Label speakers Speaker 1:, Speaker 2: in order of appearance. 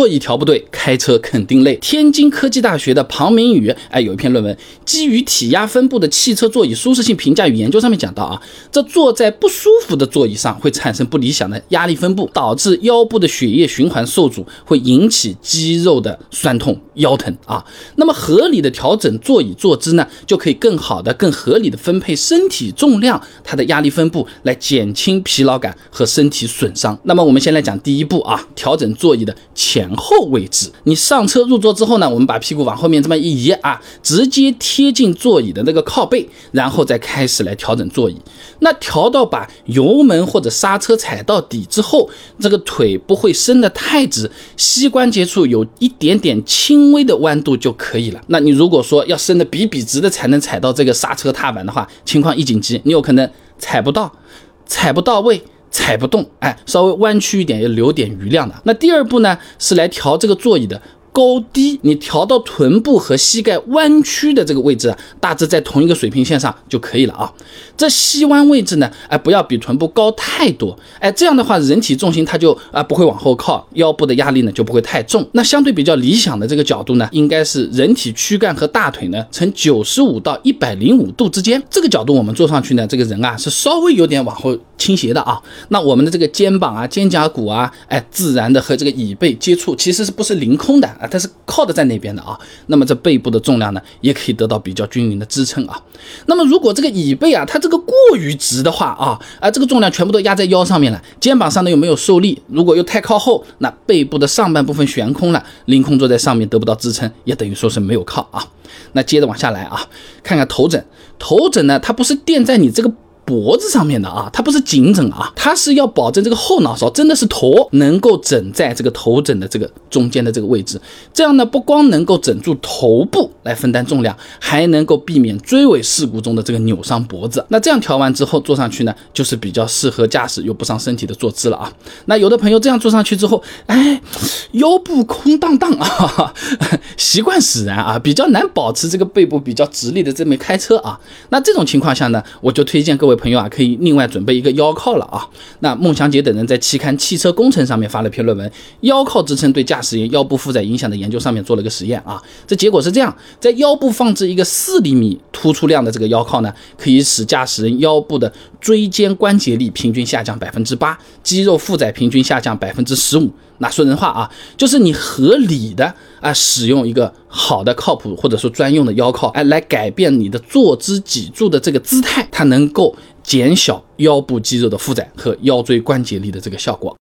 Speaker 1: 座椅调不对，开车肯定累。天津科技大学的庞明宇，哎，有一篇论文，基于体压分布的汽车座椅舒适性评价与研究上面讲到啊，这坐在不舒服的座椅上会产生不理想的压力分布，导致腰部的血液循环受阻，会引起肌肉的酸痛、腰疼啊。那么合理的调整座椅坐姿呢，就可以更好的、更合理的分配身体重量，它的压力分布来减轻疲劳感和身体损伤。那么我们先来讲第一步啊，调整座椅的前。后位置，你上车入座之后呢，我们把屁股往后面这么一移啊，直接贴近座椅的那个靠背，然后再开始来调整座椅。那调到把油门或者刹车踩到底之后，这个腿不会伸得太直，膝关节处有一点点轻微的弯度就可以了。那你如果说要伸得笔笔直的才能踩到这个刹车踏板的话，情况一紧急，你有可能踩不到，踩不到位。踩不动，哎，稍微弯曲一点，要留点余量的。那第二步呢，是来调这个座椅的。高低你调到臀部和膝盖弯曲的这个位置啊，大致在同一个水平线上就可以了啊。这膝弯位置呢，哎，不要比臀部高太多，哎，这样的话人体重心它就啊不会往后靠，腰部的压力呢就不会太重。那相对比较理想的这个角度呢，应该是人体躯干和大腿呢呈九十五到一百零五度之间，这个角度我们坐上去呢，这个人啊是稍微有点往后倾斜的啊。那我们的这个肩膀啊、肩胛骨啊，哎，自然的和这个椅背接触，其实是不是凌空的？啊，它是靠的在那边的啊，那么这背部的重量呢，也可以得到比较均匀的支撑啊。那么如果这个椅背啊，它这个过于直的话啊，啊，这个重量全部都压在腰上面了，肩膀上呢又没有受力，如果又太靠后，那背部的上半部分悬空了，凌空坐在上面得不到支撑，也等于说是没有靠啊。那接着往下来啊，看看头枕，头枕呢，它不是垫在你这个。脖子上面的啊，它不是颈枕啊，它是要保证这个后脑勺真的是头能够枕在这个头枕的这个中间的这个位置，这样呢不光能够枕住头部来分担重量，还能够避免追尾事故中的这个扭伤脖子。那这样调完之后坐上去呢，就是比较适合驾驶又不伤身体的坐姿了啊。那有的朋友这样坐上去之后，哎，腰部空荡荡啊，习惯使然啊，比较难保持这个背部比较直立的这么开车啊。那这种情况下呢，我就推荐各位。朋友啊，可以另外准备一个腰靠了啊。那孟祥杰等人在期刊《汽车工程》上面发了篇论文，《腰靠支撑对驾驶员腰部负载影响的研究》上面做了个实验啊。这结果是这样，在腰部放置一个四厘米突出量的这个腰靠呢，可以使驾驶人腰部的椎间关节力平均下降百分之八，肌肉负载平均下降百分之十五。那说人话啊，就是你合理的啊使用一个好的靠谱或者说专用的腰靠，哎，来改变你的坐姿脊柱的这个姿态，它能够减小腰部肌肉的负载和腰椎关节力的这个效果。